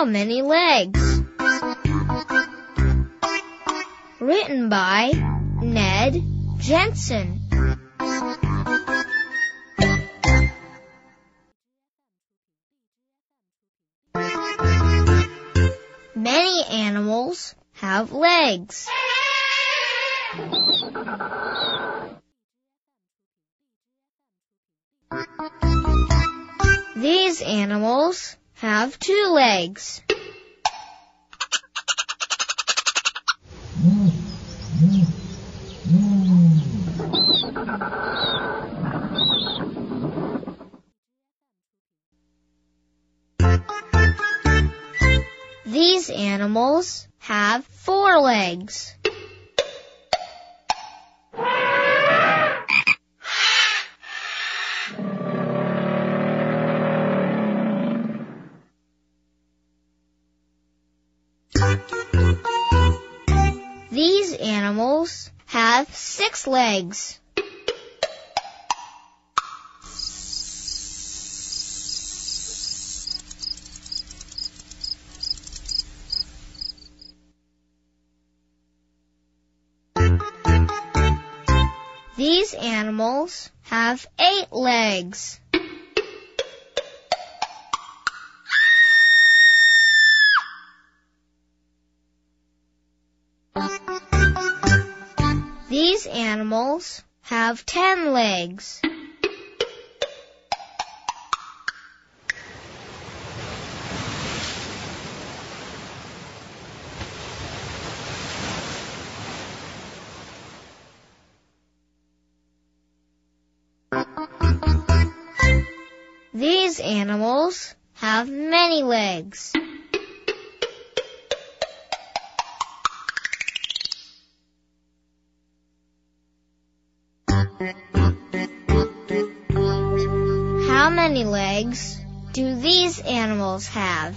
How many legs? Written by Ned Jensen. Many animals have legs. These animals have two legs. These animals have four legs. These animals have six legs. These animals have eight legs. These animals have ten legs. These animals have many legs. How many legs do these animals have?